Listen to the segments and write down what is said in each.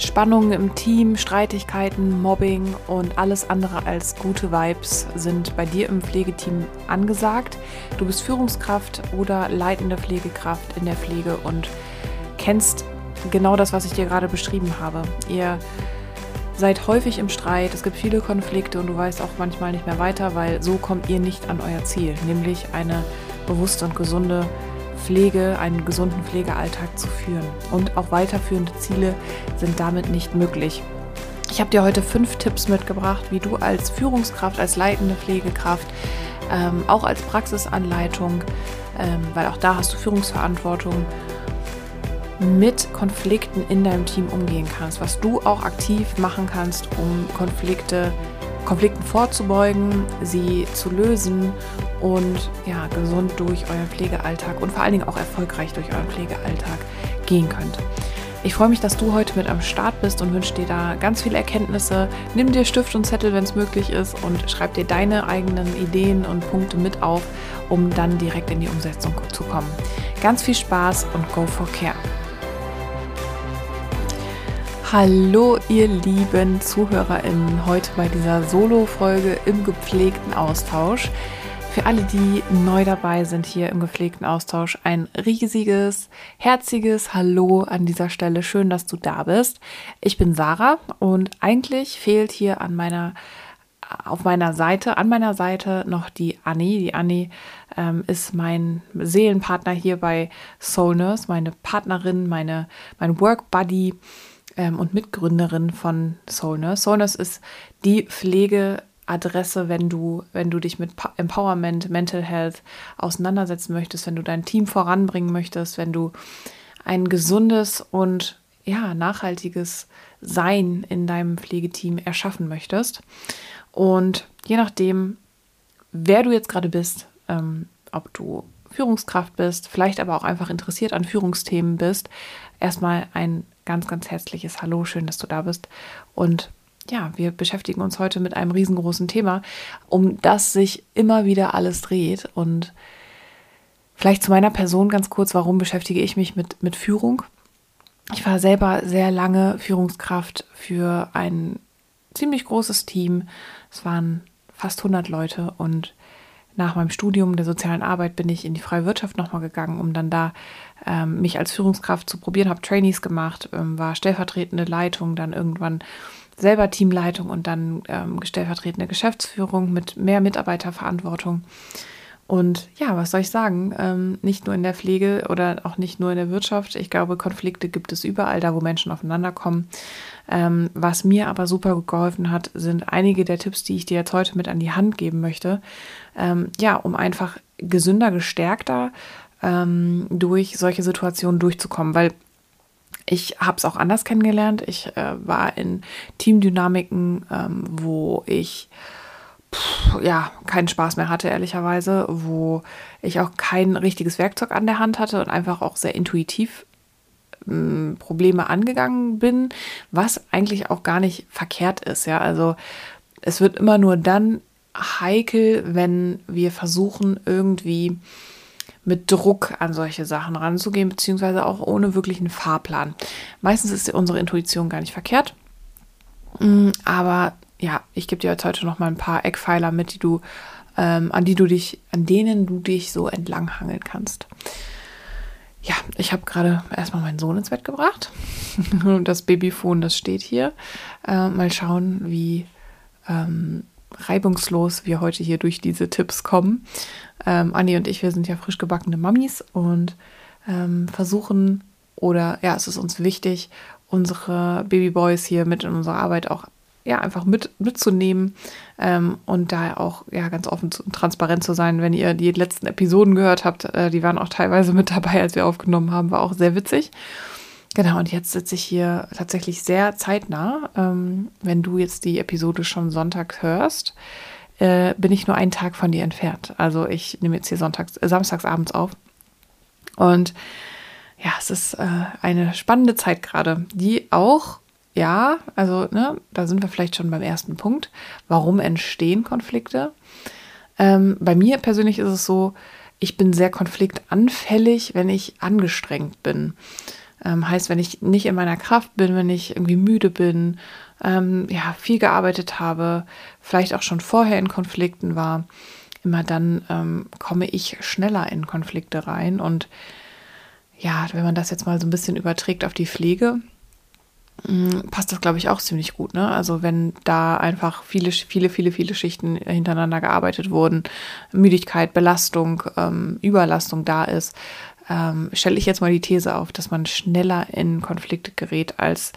Spannungen im Team, Streitigkeiten, Mobbing und alles andere als gute Vibes sind bei dir im Pflegeteam angesagt. Du bist Führungskraft oder leitende Pflegekraft in der Pflege und kennst genau das, was ich dir gerade beschrieben habe. Ihr seid häufig im Streit, es gibt viele Konflikte und du weißt auch manchmal nicht mehr weiter, weil so kommt ihr nicht an euer Ziel, nämlich eine bewusste und gesunde Pflege, einen gesunden Pflegealltag zu führen. Und auch weiterführende Ziele sind damit nicht möglich. Ich habe dir heute fünf Tipps mitgebracht, wie du als Führungskraft, als leitende Pflegekraft, ähm, auch als Praxisanleitung, ähm, weil auch da hast du Führungsverantwortung, mit Konflikten in deinem Team umgehen kannst, was du auch aktiv machen kannst, um Konflikte Konflikten vorzubeugen, sie zu lösen und ja, gesund durch euren Pflegealltag und vor allen Dingen auch erfolgreich durch euren Pflegealltag gehen könnt. Ich freue mich, dass du heute mit am Start bist und wünsche dir da ganz viele Erkenntnisse. Nimm dir Stift und Zettel, wenn es möglich ist, und schreib dir deine eigenen Ideen und Punkte mit auf, um dann direkt in die Umsetzung zu kommen. Ganz viel Spaß und go for care. Hallo ihr lieben ZuhörerInnen, heute bei dieser Solo-Folge im gepflegten Austausch. Für alle, die neu dabei sind hier im gepflegten Austausch, ein riesiges, herziges Hallo an dieser Stelle. Schön, dass du da bist. Ich bin Sarah und eigentlich fehlt hier an meiner auf meiner Seite, an meiner Seite noch die Annie. Die Annie ähm, ist mein Seelenpartner hier bei Soul Nurse, meine Partnerin, meine, mein Work Buddy ähm, und Mitgründerin von Soulness. Soulness ist die Pflegeadresse, wenn du, wenn du dich mit Empowerment, Mental Health auseinandersetzen möchtest, wenn du dein Team voranbringen möchtest, wenn du ein gesundes und ja, nachhaltiges Sein in deinem Pflegeteam erschaffen möchtest. Und je nachdem, wer du jetzt gerade bist, ähm, ob du Führungskraft bist, vielleicht aber auch einfach interessiert an Führungsthemen bist, erstmal ein ganz, ganz herzliches Hallo, schön, dass du da bist. Und ja, wir beschäftigen uns heute mit einem riesengroßen Thema, um das sich immer wieder alles dreht. Und vielleicht zu meiner Person ganz kurz, warum beschäftige ich mich mit, mit Führung? Ich war selber sehr lange Führungskraft für ein ziemlich großes Team. Es waren fast 100 Leute und nach meinem Studium der sozialen Arbeit bin ich in die freie Wirtschaft nochmal gegangen, um dann da ähm, mich als Führungskraft zu probieren, habe Trainees gemacht, ähm, war stellvertretende Leitung, dann irgendwann selber Teamleitung und dann ähm, stellvertretende Geschäftsführung mit mehr Mitarbeiterverantwortung. Und ja, was soll ich sagen? Ähm, nicht nur in der Pflege oder auch nicht nur in der Wirtschaft. Ich glaube, Konflikte gibt es überall, da wo Menschen aufeinander kommen. Ähm, was mir aber super geholfen hat, sind einige der Tipps, die ich dir jetzt heute mit an die Hand geben möchte. Ähm, ja, um einfach gesünder, gestärkter ähm, durch solche Situationen durchzukommen, weil ich habe es auch anders kennengelernt. Ich äh, war in Teamdynamiken, ähm, wo ich pff, ja keinen Spaß mehr hatte, ehrlicherweise, wo ich auch kein richtiges Werkzeug an der Hand hatte und einfach auch sehr intuitiv ähm, Probleme angegangen bin, was eigentlich auch gar nicht verkehrt ist. Ja, also es wird immer nur dann heikel, wenn wir versuchen, irgendwie mit Druck an solche Sachen ranzugehen, beziehungsweise auch ohne wirklichen Fahrplan. Meistens ist unsere Intuition gar nicht verkehrt. Mm, aber ja, ich gebe dir jetzt heute noch mal ein paar Eckpfeiler mit, die du, ähm, an die du dich, an denen du dich so entlanghangeln kannst. Ja, ich habe gerade erstmal meinen Sohn ins Bett gebracht. das Babyphone, das steht hier. Äh, mal schauen, wie ähm, reibungslos wir heute hier durch diese Tipps kommen. Ähm, Anni und ich, wir sind ja frisch gebackene Mamis und ähm, versuchen oder ja, es ist uns wichtig, unsere Babyboys hier mit in unserer Arbeit auch ja, einfach mit, mitzunehmen ähm, und da auch ja, ganz offen und transparent zu sein. Wenn ihr die letzten Episoden gehört habt, äh, die waren auch teilweise mit dabei, als wir aufgenommen haben, war auch sehr witzig. Genau, und jetzt sitze ich hier tatsächlich sehr zeitnah. Ähm, wenn du jetzt die Episode schon Sonntag hörst, äh, bin ich nur einen Tag von dir entfernt. Also ich nehme jetzt hier sonntags, äh, samstags abends auf. Und ja, es ist äh, eine spannende Zeit gerade, die auch, ja, also ne, da sind wir vielleicht schon beim ersten Punkt. Warum entstehen Konflikte? Ähm, bei mir persönlich ist es so, ich bin sehr konfliktanfällig, wenn ich angestrengt bin. Ähm, heißt, wenn ich nicht in meiner Kraft bin, wenn ich irgendwie müde bin, ähm, ja, viel gearbeitet habe, vielleicht auch schon vorher in Konflikten war, immer dann ähm, komme ich schneller in Konflikte rein. Und ja, wenn man das jetzt mal so ein bisschen überträgt auf die Pflege, mm, passt das, glaube ich, auch ziemlich gut. Ne? Also wenn da einfach viele, viele, viele, viele Schichten hintereinander gearbeitet wurden, Müdigkeit, Belastung, ähm, Überlastung da ist, ähm, stelle ich jetzt mal die These auf, dass man schneller in Konflikte gerät, als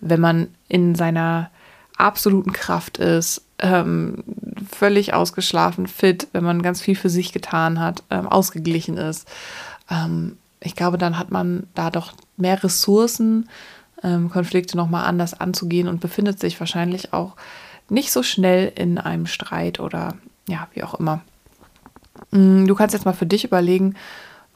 wenn man in seiner absoluten Kraft ist, ähm, völlig ausgeschlafen, fit, wenn man ganz viel für sich getan hat, ähm, ausgeglichen ist. Ähm, ich glaube, dann hat man da doch mehr Ressourcen, ähm, Konflikte nochmal anders anzugehen und befindet sich wahrscheinlich auch nicht so schnell in einem Streit oder ja, wie auch immer. Mm, du kannst jetzt mal für dich überlegen,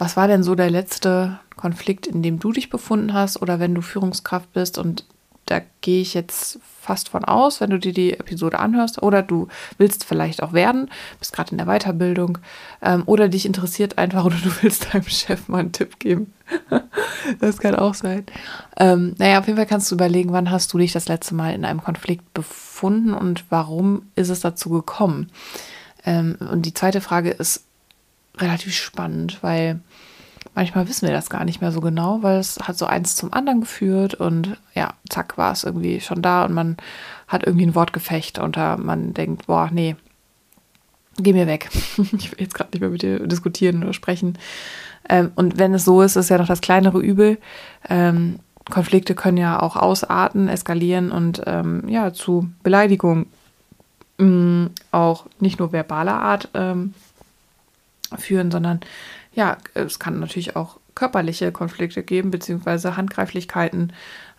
was war denn so der letzte Konflikt, in dem du dich befunden hast oder wenn du Führungskraft bist und da gehe ich jetzt fast von aus, wenn du dir die Episode anhörst oder du willst vielleicht auch werden, bist gerade in der Weiterbildung ähm, oder dich interessiert einfach oder du willst deinem Chef mal einen Tipp geben. das kann auch sein. Ähm, naja, auf jeden Fall kannst du überlegen, wann hast du dich das letzte Mal in einem Konflikt befunden und warum ist es dazu gekommen? Ähm, und die zweite Frage ist relativ spannend, weil manchmal wissen wir das gar nicht mehr so genau, weil es hat so eins zum anderen geführt und ja, zack, war es irgendwie schon da und man hat irgendwie ein Wortgefecht und da man denkt, boah, nee, geh mir weg. ich will jetzt gerade nicht mehr mit dir diskutieren oder sprechen. Ähm, und wenn es so ist, ist ja noch das kleinere Übel. Ähm, Konflikte können ja auch ausarten, eskalieren und ähm, ja, zu Beleidigung mm, auch nicht nur verbaler Art ähm, führen, sondern ja, es kann natürlich auch körperliche Konflikte geben, beziehungsweise Handgreiflichkeiten,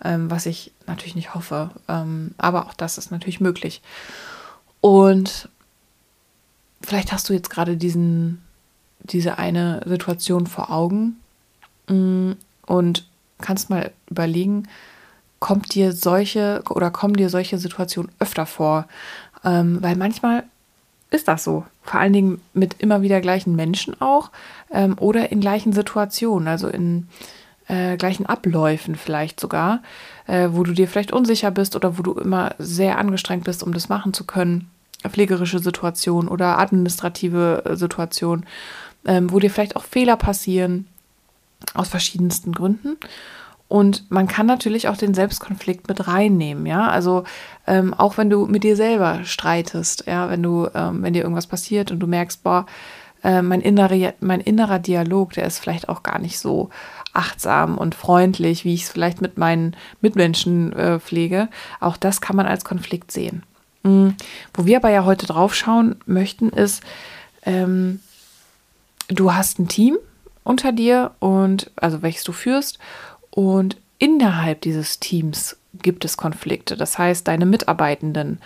ähm, was ich natürlich nicht hoffe. Ähm, aber auch das ist natürlich möglich. Und vielleicht hast du jetzt gerade diesen, diese eine Situation vor Augen mm, und kannst mal überlegen, kommt dir solche oder kommen dir solche Situationen öfter vor? Ähm, weil manchmal ist das so. Vor allen Dingen mit immer wieder gleichen Menschen auch ähm, oder in gleichen Situationen, also in äh, gleichen Abläufen vielleicht sogar, äh, wo du dir vielleicht unsicher bist oder wo du immer sehr angestrengt bist, um das machen zu können. Pflegerische Situation oder administrative äh, Situation, ähm, wo dir vielleicht auch Fehler passieren aus verschiedensten Gründen. Und man kann natürlich auch den Selbstkonflikt mit reinnehmen, ja. Also ähm, auch wenn du mit dir selber streitest, ja, wenn du, ähm, wenn dir irgendwas passiert und du merkst, boah, äh, mein, innere, mein innerer Dialog, der ist vielleicht auch gar nicht so achtsam und freundlich, wie ich es vielleicht mit meinen Mitmenschen äh, pflege. Auch das kann man als Konflikt sehen. Mhm. Wo wir aber ja heute drauf schauen möchten, ist, ähm, du hast ein Team unter dir und also welches du führst und innerhalb dieses Teams gibt es Konflikte. Das heißt, deine Mitarbeitenden,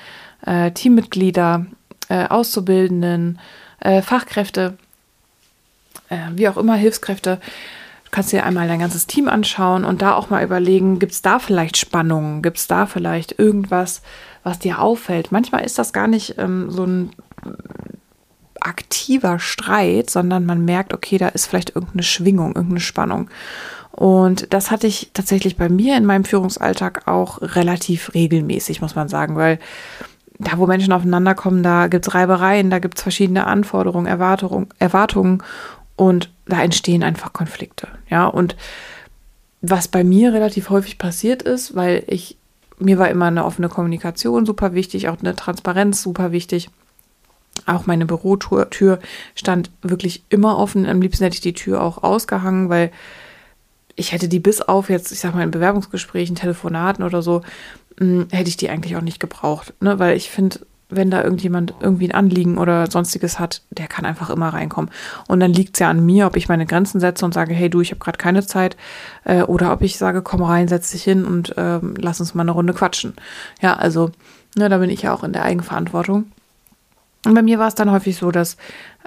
äh, Teammitglieder, äh, Auszubildenden, äh, Fachkräfte, äh, wie auch immer, Hilfskräfte. Du kannst dir einmal dein ganzes Team anschauen und da auch mal überlegen, gibt es da vielleicht Spannungen? Gibt es da vielleicht irgendwas, was dir auffällt? Manchmal ist das gar nicht ähm, so ein aktiver Streit, sondern man merkt, okay, da ist vielleicht irgendeine Schwingung, irgendeine Spannung. Und das hatte ich tatsächlich bei mir in meinem Führungsalltag auch relativ regelmäßig, muss man sagen, weil da, wo Menschen aufeinander kommen, da gibt es Reibereien, da gibt es verschiedene Anforderungen, Erwartungen, und da entstehen einfach Konflikte. Ja, und was bei mir relativ häufig passiert ist, weil ich, mir war immer eine offene Kommunikation super wichtig, auch eine Transparenz super wichtig. Auch meine Bürotür stand wirklich immer offen. Am liebsten hätte ich die Tür auch ausgehangen, weil ich hätte die bis auf jetzt, ich sag mal, in Bewerbungsgesprächen, Telefonaten oder so, mh, hm, hätte ich die eigentlich auch nicht gebraucht. Ne? Weil ich finde, wenn da irgendjemand irgendwie ein Anliegen oder sonstiges hat, der kann einfach immer reinkommen. Und dann liegt es ja an mir, ob ich meine Grenzen setze und sage, hey du, ich habe gerade keine Zeit, äh, oder ob ich sage, komm rein, setz dich hin und ähm, lass uns mal eine Runde quatschen. Ja, also, ne, da bin ich ja auch in der Eigenverantwortung. Und bei mir war es dann häufig so, dass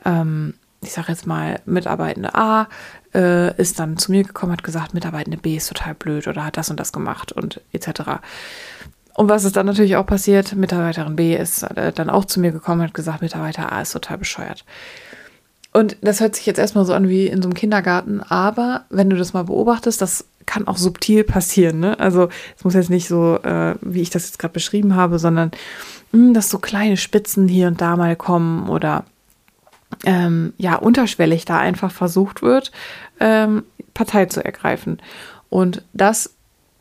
ähm, ich sage jetzt mal, Mitarbeitende A äh, ist dann zu mir gekommen, hat gesagt, Mitarbeitende B ist total blöd oder hat das und das gemacht und etc. Und was ist dann natürlich auch passiert? Mitarbeiterin B ist äh, dann auch zu mir gekommen und hat gesagt, Mitarbeiter A ist total bescheuert. Und das hört sich jetzt erstmal so an wie in so einem Kindergarten, aber wenn du das mal beobachtest, das kann auch subtil passieren. Ne? Also es muss jetzt nicht so, äh, wie ich das jetzt gerade beschrieben habe, sondern mh, hm, dass so kleine Spitzen hier und da mal kommen oder ähm, ja, unterschwellig da einfach versucht wird, ähm, Partei zu ergreifen. Und das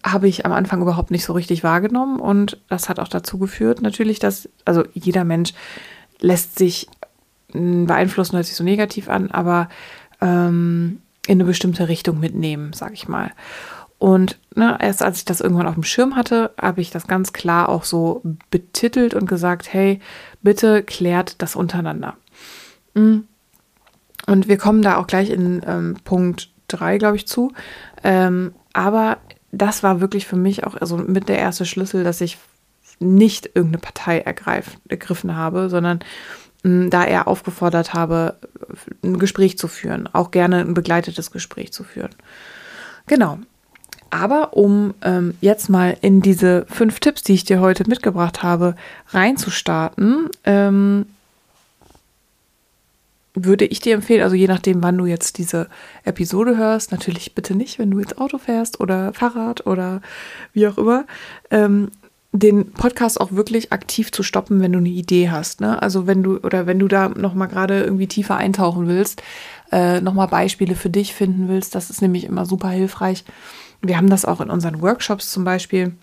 habe ich am Anfang überhaupt nicht so richtig wahrgenommen und das hat auch dazu geführt, natürlich, dass, also jeder Mensch lässt sich hm, beeinflussen, hört sich so negativ an, aber ähm, in eine bestimmte Richtung mitnehmen, sage ich mal. Und ne, erst als ich das irgendwann auf dem Schirm hatte, habe ich das ganz klar auch so betitelt und gesagt, hey, bitte klärt das untereinander. Hm. Und wir kommen da auch gleich in ähm, Punkt 3, glaube ich, zu. Ähm, aber das war wirklich für mich auch also mit der erste Schlüssel, dass ich nicht irgendeine Partei ergreif, ergriffen habe, sondern mh, hm, da eher aufgefordert habe, ein Gespräch zu führen, auch gerne ein begleitetes Gespräch zu führen. Genau. Aber um ähm, jetzt mal in diese fünf Tipps, die ich dir heute mitgebracht habe, reinzustarten, ähm, würde ich dir empfehlen, also je nachdem, wann du jetzt diese Episode hörst, natürlich bitte nicht, wenn du jetzt Auto fährst oder Fahrrad oder wie auch immer, ähm, den Podcast auch wirklich aktiv zu stoppen, wenn du eine Idee hast. Ne? Also wenn du oder wenn du da noch mal gerade irgendwie tiefer eintauchen willst, äh, noch mal Beispiele für dich finden willst, das ist nämlich immer super hilfreich. Wir haben das auch in unseren Workshops zum Beispiel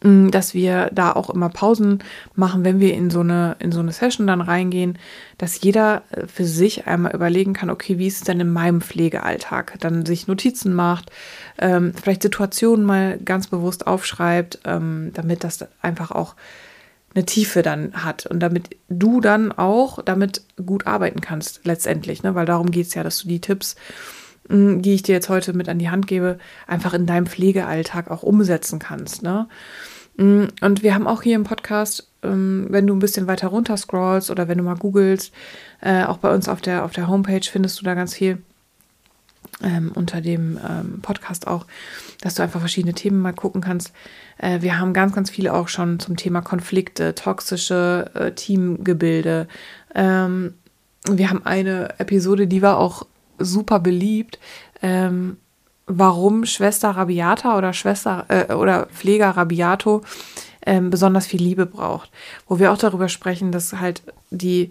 dass wir da auch immer Pausen machen, wenn wir in so eine, in so eine Session dann reingehen, dass jeder äh, für sich einmal überlegen kann, okay, wie ist es denn in meinem Pflegealltag? Dann sich Notizen macht, ähm, vielleicht Situationen mal ganz bewusst aufschreibt, ähm, damit das einfach auch eine Tiefe dann hat und damit du dann auch damit gut arbeiten kannst letztendlich, ne? weil darum geht es ja, dass du die Tipps die ich dir jetzt heute mit an die Hand gebe, einfach in deinem Pflegealltag auch umsetzen kannst. Ne? Und wir haben auch hier im Podcast, ähm, wenn du ein bisschen weiter runter scrollst oder wenn du mal googelst, äh, auch bei uns auf der, auf der Homepage findest du da ganz viel ähm, unter dem ähm, Podcast auch, dass du einfach verschiedene Themen mal gucken kannst. Äh, wir haben ganz, ganz viele auch schon zum Thema Konflikte, toxische äh, Teamgebilde. Wir haben eine Episode, die war auch super beliebt, ähm, warum Schwester Rabiata oder Schwester äh, oder Pfleger Rabiato ähm, besonders viel Liebe braucht. Wo wir auch darüber sprechen, dass halt die,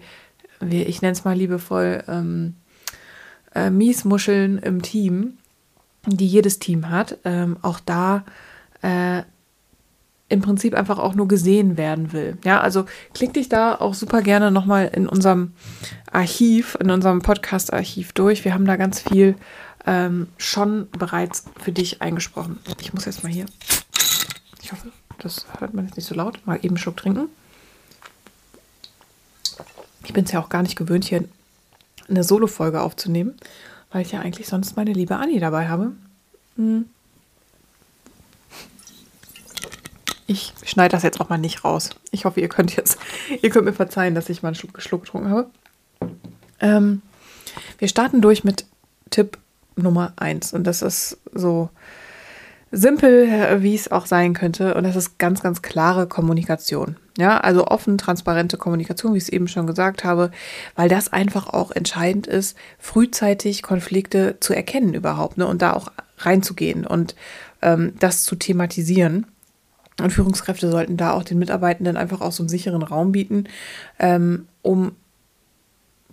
ich nenne es mal liebevoll, ähm, äh, Miesmuscheln im Team, die jedes Team hat, ähm, auch da äh, im Prinzip einfach auch nur gesehen werden will. Ja, also klick dich da auch super gerne nochmal in unserem Archiv, in unserem Podcast-Archiv durch. Wir haben da ganz viel ähm, schon bereits für dich eingesprochen. Ich muss jetzt mal hier, ich hoffe, das hört man jetzt nicht so laut, mal eben einen Schluck trinken. Ich bin es ja auch gar nicht gewöhnt, hier eine Solo-Folge aufzunehmen, weil ich ja eigentlich sonst meine liebe Anni dabei habe. Hm. Ich schneide das jetzt auch mal nicht raus. Ich hoffe, ihr könnt jetzt, ihr könnt mir verzeihen, dass ich mal einen Schluck, Schluck getrunken habe. Ähm, wir starten durch mit Tipp Nummer eins. Und das ist so simpel, wie es auch sein könnte. Und das ist ganz, ganz klare Kommunikation. Ja, also offen, transparente Kommunikation, wie ich es eben schon gesagt habe, weil das einfach auch entscheidend ist, frühzeitig Konflikte zu erkennen überhaupt ne, und da auch reinzugehen und ähm, das zu thematisieren. Und Führungskräfte sollten da auch den Mitarbeitenden einfach auch so einen sicheren Raum bieten, ähm, um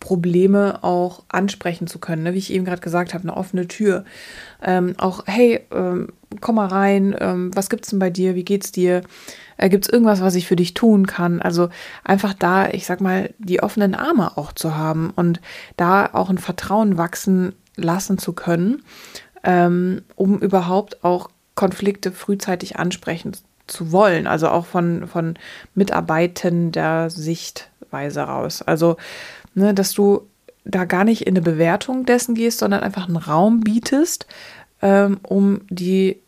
Probleme auch ansprechen zu können. Ne? Wie ich eben gerade gesagt habe, eine offene Tür. Ähm, auch, hey, ähm, komm mal rein, ähm, was gibt's denn bei dir? Wie geht's dir? Äh, gibt's irgendwas, was ich für dich tun kann? Also einfach da, ich sag mal, die offenen Arme auch zu haben und da auch ein Vertrauen wachsen lassen zu können, ähm, um überhaupt auch Konflikte frühzeitig ansprechen zu wollen, also auch von, von mitarbeitender Sichtweise raus. Also, ne, dass du da gar nicht in eine Bewertung dessen gehst, sondern einfach einen Raum bietest, ähm, um die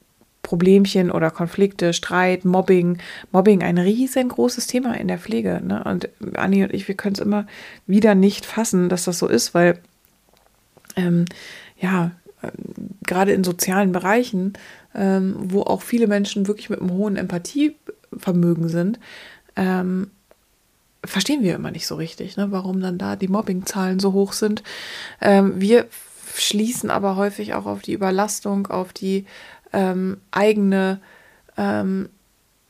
Problemchen oder Konflikte, Streit, Mobbing. Mobbing ein riesengroßes Thema in der Pflege. Ne? Und Anni und ich, wir können es immer wieder nicht fassen, dass das so ist, weil ähm, ja, äh, gerade in sozialen Bereichen ähm, wo auch viele Menschen wirklich mit einem hohen Empathievermögen sind, ähm, verstehen wir immer nicht so richtig, ne, warum dann da die Mobbingzahlen so hoch sind. Ähm, wir schließen aber häufig auch auf die Überlastung, auf die ähm, eigene, ähm,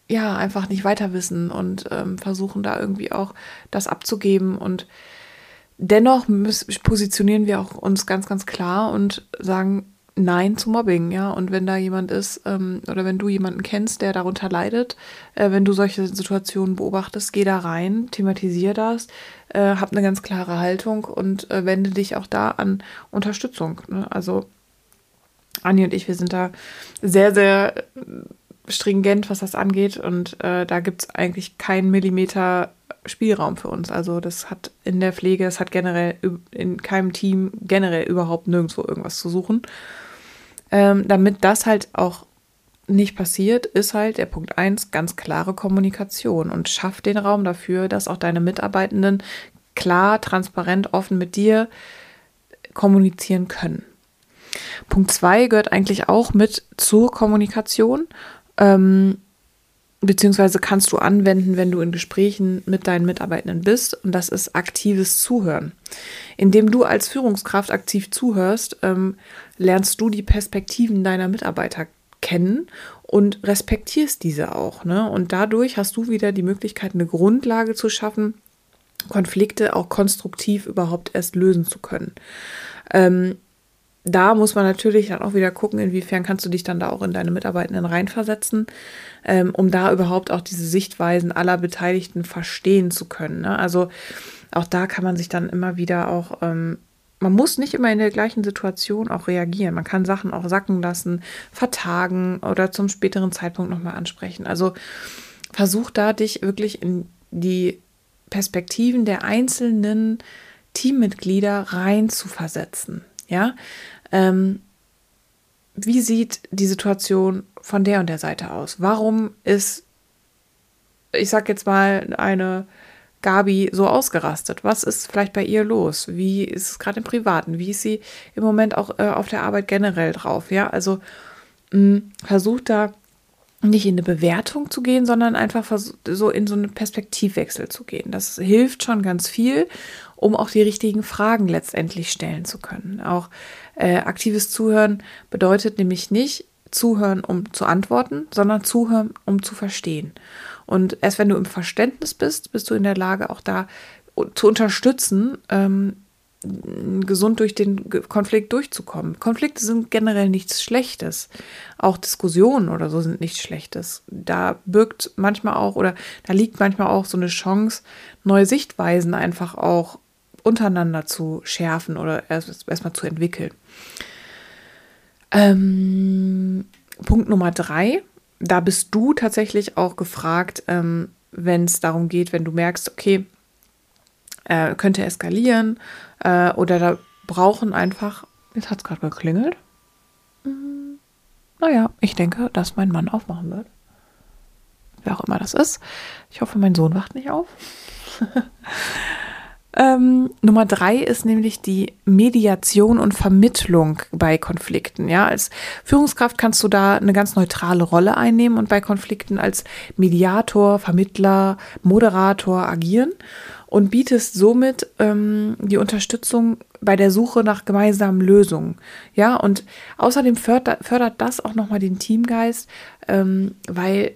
ja, einfach nicht weiter wissen und ähm, versuchen da irgendwie auch das abzugeben. Und dennoch positionieren wir auch uns ganz, ganz klar und sagen, Nein zu Mobbing, ja. Und wenn da jemand ist ähm, oder wenn du jemanden kennst, der darunter leidet, äh, wenn du solche Situationen beobachtest, geh da rein, thematisier das, äh, hab eine ganz klare Haltung und äh, wende dich auch da an Unterstützung. Ne? Also Anni und ich, wir sind da sehr, sehr stringent, was das angeht. Und äh, da gibt es eigentlich keinen Millimeter Spielraum für uns. Also das hat in der Pflege, es hat generell in keinem Team generell überhaupt nirgendwo irgendwas zu suchen. Ähm, damit das halt auch nicht passiert, ist halt der Punkt 1 ganz klare Kommunikation und schafft den Raum dafür, dass auch deine Mitarbeitenden klar, transparent, offen mit dir kommunizieren können. Punkt 2 gehört eigentlich auch mit zur Kommunikation. Ähm, beziehungsweise kannst du anwenden, wenn du in Gesprächen mit deinen Mitarbeitenden bist. Und das ist aktives Zuhören. Indem du als Führungskraft aktiv zuhörst, ähm, lernst du die Perspektiven deiner Mitarbeiter kennen und respektierst diese auch. Ne? Und dadurch hast du wieder die Möglichkeit, eine Grundlage zu schaffen, Konflikte auch konstruktiv überhaupt erst lösen zu können. Ähm, da muss man natürlich dann auch wieder gucken, inwiefern kannst du dich dann da auch in deine Mitarbeitenden reinversetzen, ähm, um da überhaupt auch diese Sichtweisen aller Beteiligten verstehen zu können. Ne? Also auch da kann man sich dann immer wieder auch, ähm, man muss nicht immer in der gleichen Situation auch reagieren. Man kann Sachen auch sacken lassen, vertagen oder zum späteren Zeitpunkt nochmal ansprechen. Also versuch da dich wirklich in die Perspektiven der einzelnen Teammitglieder rein zu versetzen. Ja, ähm, wie sieht die Situation von der und der Seite aus? Warum ist, ich sag jetzt mal, eine Gabi so ausgerastet? Was ist vielleicht bei ihr los? Wie ist es gerade im Privaten? Wie ist sie im Moment auch äh, auf der Arbeit generell drauf? Ja, also mh, versucht da nicht in eine Bewertung zu gehen, sondern einfach so in so einen Perspektivwechsel zu gehen. Das hilft schon ganz viel, um auch die richtigen Fragen letztendlich stellen zu können. Auch äh, aktives Zuhören bedeutet nämlich nicht zuhören, um zu antworten, sondern zuhören, um zu verstehen. Und erst wenn du im Verständnis bist, bist du in der Lage, auch da zu unterstützen, ähm, gesund durch den Konflikt durchzukommen. Konflikte sind generell nichts Schlechtes. Auch Diskussionen oder so sind nichts Schlechtes. Da birgt manchmal auch oder da liegt manchmal auch so eine Chance, neue Sichtweisen einfach auch untereinander zu schärfen oder erst erstmal zu entwickeln. Ähm, Punkt Nummer drei, da bist du tatsächlich auch gefragt, ähm, wenn es darum geht, wenn du merkst, okay, äh, könnte eskalieren äh, oder da brauchen einfach, jetzt hat es gerade geklingelt. Hm, naja, ich denke, dass mein Mann aufmachen wird. Wer auch immer das ist. Ich hoffe, mein Sohn wacht nicht auf. Ähm, Nummer drei ist nämlich die Mediation und Vermittlung bei Konflikten. Ja, als Führungskraft kannst du da eine ganz neutrale Rolle einnehmen und bei Konflikten als Mediator, Vermittler, Moderator agieren und bietest somit ähm, die Unterstützung bei der Suche nach gemeinsamen Lösungen. Ja, und außerdem fördert, fördert das auch nochmal den Teamgeist, ähm, weil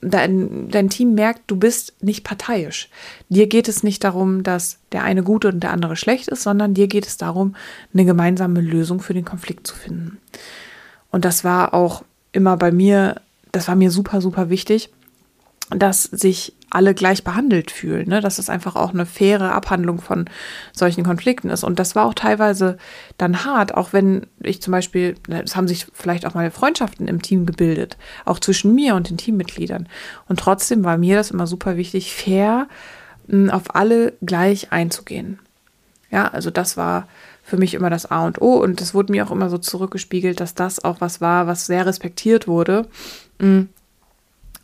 dein, dein Team merkt, du bist nicht parteiisch. Dir geht es nicht darum, dass der eine gut und der andere schlecht ist, sondern dir geht es darum, eine gemeinsame Lösung für den Konflikt zu finden. Und das war auch immer bei mir, das war mir super, super wichtig, dass sich alle gleich behandelt fühlen, ne? dass es einfach auch eine faire Abhandlung von solchen Konflikten ist. Und das war auch teilweise dann hart, auch wenn ich zum Beispiel, es haben sich vielleicht auch mal Freundschaften im Team gebildet, auch zwischen mir und den Teammitgliedern. Und trotzdem war mir das immer super wichtig, fair hm, auf alle gleich einzugehen. Ja, also das war für mich immer das A und O und es wurde mir auch immer so zurückgespiegelt, dass das auch was war, was sehr respektiert wurde, hm,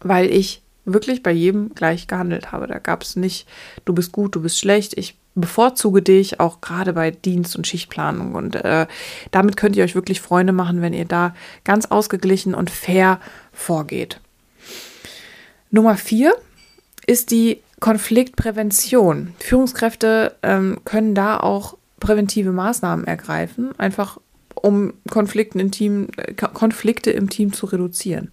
weil ich wirklich bei jedem gleich gehandelt habe. Da gab es nicht, du bist gut, du bist schlecht, ich bevorzuge dich, auch gerade bei Dienst- und Schichtplanung. Und äh, damit könnt ihr euch wirklich Freunde machen, wenn ihr da ganz ausgeglichen und fair vorgeht. Nummer vier ist die Konfliktprävention. Führungskräfte ähm, können da auch präventive Maßnahmen ergreifen, einfach um Konflikten im Team, Konflikte im Team zu reduzieren.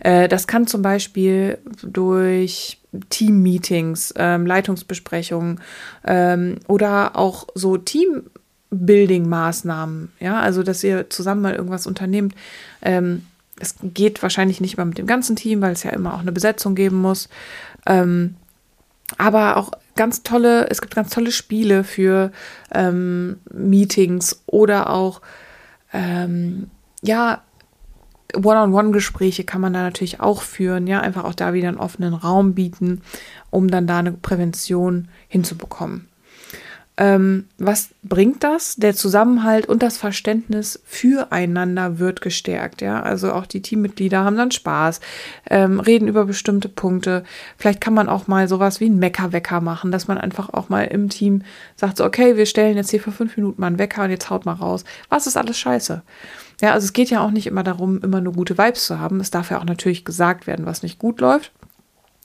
Äh, das kann zum Beispiel durch Team-Meetings, ähm, Leitungsbesprechungen ähm, oder auch so Team-Building-Maßnahmen, ja, also dass ihr zusammen mal irgendwas unternehmt. Ähm, es geht wahrscheinlich nicht mal mit dem ganzen Team, weil es ja immer auch eine Besetzung geben muss. Aber auch ganz tolle, es gibt ganz tolle Spiele für Meetings oder auch ähm, ja, One-on-One-Gespräche kann man da natürlich auch führen, ja, einfach auch da wieder einen offenen Raum bieten, um dann da eine Prävention hinzubekommen. Ähm, was bringt das? Der Zusammenhalt und das Verständnis füreinander wird gestärkt. Ja, also auch die Teammitglieder haben dann Spaß, ähm, reden über bestimmte Punkte. Vielleicht kann man auch mal sowas wie ein Meckerwecker machen, dass man einfach auch mal im Team sagt so, okay, wir stellen jetzt hier für fünf Minuten mal einen Wecker und jetzt haut mal raus. Was ist alles scheiße? Ja, also es geht ja auch nicht immer darum, immer nur gute Vibes zu haben. Es darf ja auch natürlich gesagt werden, was nicht gut läuft.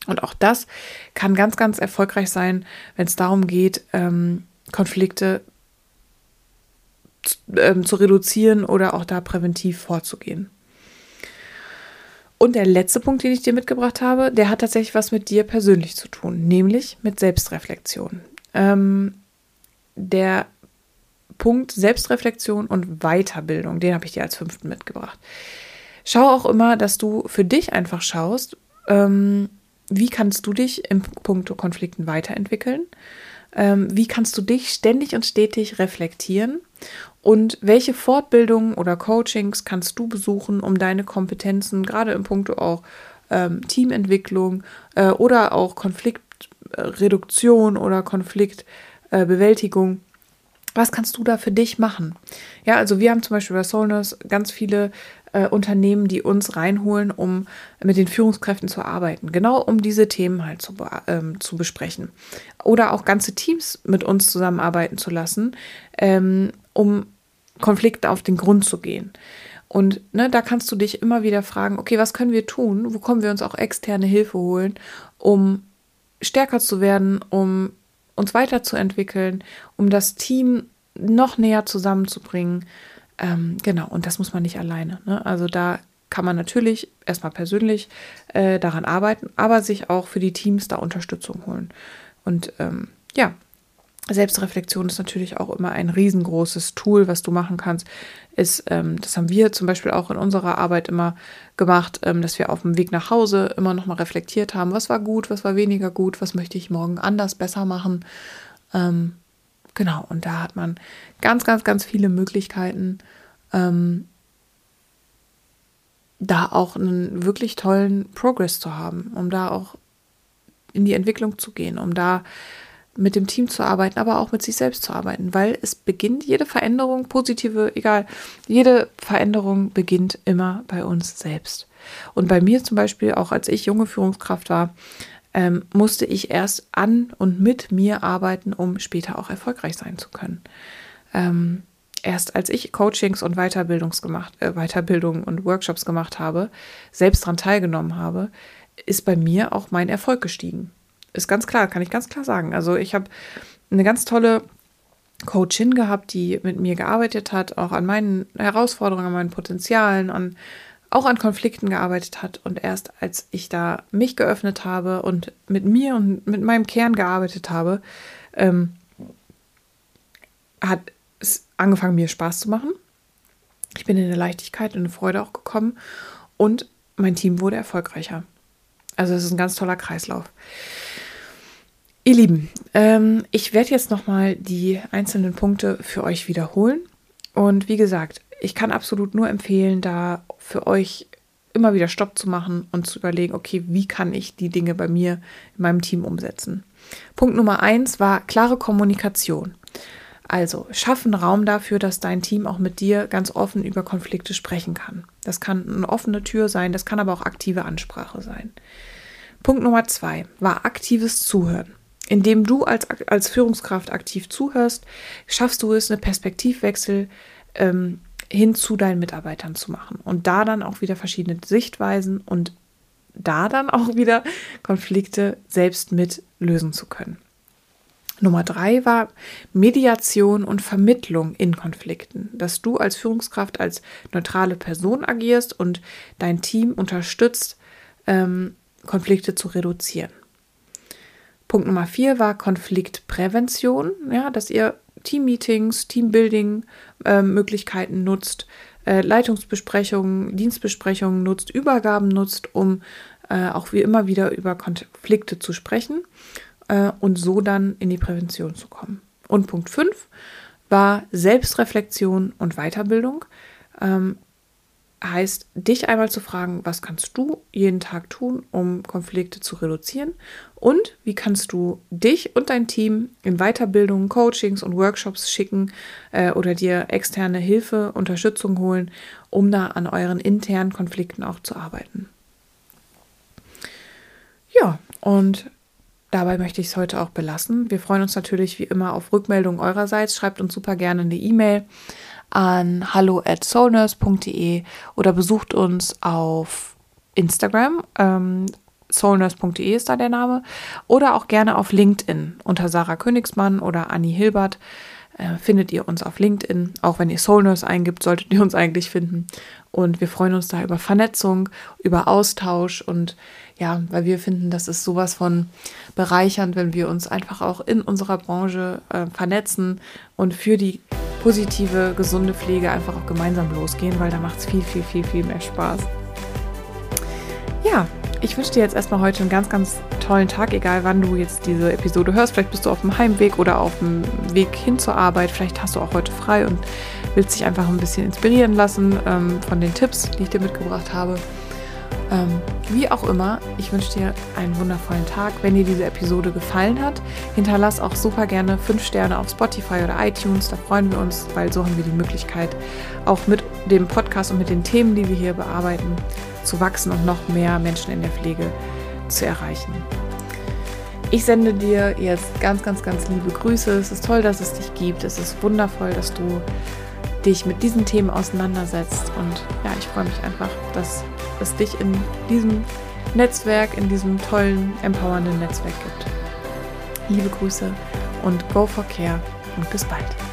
Und auch das kann ganz, ganz erfolgreich sein, wenn es darum geht, ähm, Konflikte ähm, zu reduzieren oder auch da präventiv vorzugehen. Und der letzte Punkt, den ich dir mitgebracht habe, der hat tatsächlich was mit dir persönlich zu tun, nämlich mit Selbstreflexion. Ähm, der Punkt Selbstreflexion und Weiterbildung, den habe ich dir als fünften mitgebracht. Schau auch immer, dass du für dich einfach schaust, ähm, wie kannst du dich im Punkt Konflikten weiterentwickeln wie kannst du dich ständig und stetig reflektieren und welche Fortbildungen oder Coachings kannst du besuchen, um deine Kompetenzen, gerade im Punkt auch ähm, Teamentwicklung äh, oder auch Konfliktreduktion oder Konfliktbewältigung, äh, was kannst du da für dich machen? Ja, also wir haben zum Beispiel bei Solners ganz viele äh, Unternehmen, die uns reinholen, um mit den Führungskräften zu arbeiten. Genau um diese Themen halt zu, ähm, zu besprechen. Oder auch ganze Teams mit uns zusammenarbeiten zu lassen, ähm, um Konflikte auf den Grund zu gehen. Und ne, da kannst du dich immer wieder fragen, okay, was können wir tun? Wo können wir uns auch externe Hilfe holen, um stärker zu werden, um uns weiterzuentwickeln, um das Team noch näher zusammenzubringen. Ähm, genau, und das muss man nicht alleine. Ne? Also da kann man natürlich erstmal persönlich äh, daran arbeiten, aber sich auch für die Teams da Unterstützung holen. Und ähm, ja, Selbstreflexion ist natürlich auch immer ein riesengroßes Tool, was du machen kannst. Ist, ähm, das haben wir zum Beispiel auch in unserer Arbeit immer gemacht, ähm, dass wir auf dem Weg nach Hause immer nochmal reflektiert haben, was war gut, was war weniger gut, was möchte ich morgen anders, besser machen. Ähm, genau, und da hat man ganz, ganz, ganz viele Möglichkeiten, ähm, da auch einen wirklich tollen Progress zu haben, um da auch in die Entwicklung zu gehen, um da mit dem Team zu arbeiten, aber auch mit sich selbst zu arbeiten, weil es beginnt, jede Veränderung, positive, egal, jede Veränderung beginnt immer bei uns selbst. Und bei mir zum Beispiel, auch als ich junge Führungskraft war, ähm, musste ich erst an und mit mir arbeiten, um später auch erfolgreich sein zu können. Ähm, erst als ich Coachings und Weiterbildungs gemacht, äh, Weiterbildung und Workshops gemacht habe, selbst daran teilgenommen habe, ist bei mir auch mein Erfolg gestiegen. Ist ganz klar, kann ich ganz klar sagen. Also ich habe eine ganz tolle Coachin gehabt, die mit mir gearbeitet hat, auch an meinen Herausforderungen, an meinen Potenzialen, an, auch an Konflikten gearbeitet hat. Und erst als ich da mich geöffnet habe und mit mir und mit meinem Kern gearbeitet habe, ähm, hat es angefangen, mir Spaß zu machen. Ich bin in eine Leichtigkeit und eine Freude auch gekommen und mein Team wurde erfolgreicher. Also es ist ein ganz toller Kreislauf. Ihr Lieben, ähm, ich werde jetzt nochmal die einzelnen Punkte für euch wiederholen. Und wie gesagt, ich kann absolut nur empfehlen, da für euch immer wieder Stopp zu machen und zu überlegen, okay, wie kann ich die Dinge bei mir in meinem Team umsetzen. Punkt Nummer eins war klare Kommunikation. Also schaffen Raum dafür, dass dein Team auch mit dir ganz offen über Konflikte sprechen kann. Das kann eine offene Tür sein, das kann aber auch aktive Ansprache sein. Punkt Nummer zwei war aktives Zuhören. Indem du als, als Führungskraft aktiv zuhörst, schaffst du es, einen Perspektivwechsel ähm, hin zu deinen Mitarbeitern zu machen und da dann auch wieder verschiedene Sichtweisen und da dann auch wieder Konflikte selbst mit lösen zu können. Nummer drei war Mediation und Vermittlung in Konflikten, dass du als Führungskraft als neutrale Person agierst und dein Team unterstützt, ähm, Konflikte zu reduzieren. Punkt Nummer vier war Konfliktprävention, ja, dass ihr Teammeetings, Teambuilding-Möglichkeiten ähm, äh, nutzt, äh, Leitungsbesprechungen, Dienstbesprechungen nutzt, Übergaben nutzt, um äh, auch wie immer wieder über Konflikte zu sprechen äh, und so dann in die Prävention zu kommen. Und Punkt 5 war Selbstreflexion und Weiterbildung. Ähm, heißt, dich einmal zu fragen, was kannst du jeden Tag tun, um Konflikte zu reduzieren und wie kannst du dich und dein Team in Weiterbildungen, Coachings und Workshops schicken äh, oder dir externe Hilfe, Unterstützung holen, um da an euren internen Konflikten auch zu arbeiten. Ja, und dabei möchte ich es heute auch belassen. Wir freuen uns natürlich wie immer auf Rückmeldungen eurerseits. Schreibt uns super gerne eine E-Mail an hallo at soulnurse.de oder besucht uns auf Instagram. Ähm, soulnurse.de ist da der Name. Oder auch gerne auf LinkedIn unter Sarah Königsmann oder Annie Hilbert. Äh, findet ihr uns auf LinkedIn. Auch wenn ihr Soulnurse eingibt, solltet ihr uns eigentlich finden. Und wir freuen uns da über Vernetzung, über Austausch und ja, weil wir finden, das ist sowas von bereichernd, wenn wir uns einfach auch in unserer Branche äh, vernetzen und für die positive, gesunde Pflege einfach auch gemeinsam losgehen, weil da macht es viel, viel, viel, viel mehr Spaß. Ja, ich wünsche dir jetzt erstmal heute einen ganz, ganz tollen Tag, egal wann du jetzt diese Episode hörst. Vielleicht bist du auf dem Heimweg oder auf dem Weg hin zur Arbeit. Vielleicht hast du auch heute frei und willst dich einfach ein bisschen inspirieren lassen ähm, von den Tipps, die ich dir mitgebracht habe. Ähm, wie auch immer, ich wünsche dir einen wundervollen Tag. Wenn dir diese Episode gefallen hat, hinterlass auch super gerne 5 Sterne auf Spotify oder iTunes. Da freuen wir uns, weil so haben wir die Möglichkeit, auch mit dem Podcast und mit den Themen, die wir hier bearbeiten, zu wachsen und noch mehr Menschen in der Pflege zu erreichen. Ich sende dir jetzt ganz, ganz, ganz liebe Grüße. Es ist toll, dass es dich gibt. Es ist wundervoll, dass du dich mit diesen Themen auseinandersetzt. Und ja, ich freue mich einfach, dass es dich in diesem Netzwerk, in diesem tollen, empowernden Netzwerk gibt. Liebe Grüße und go for care und bis bald.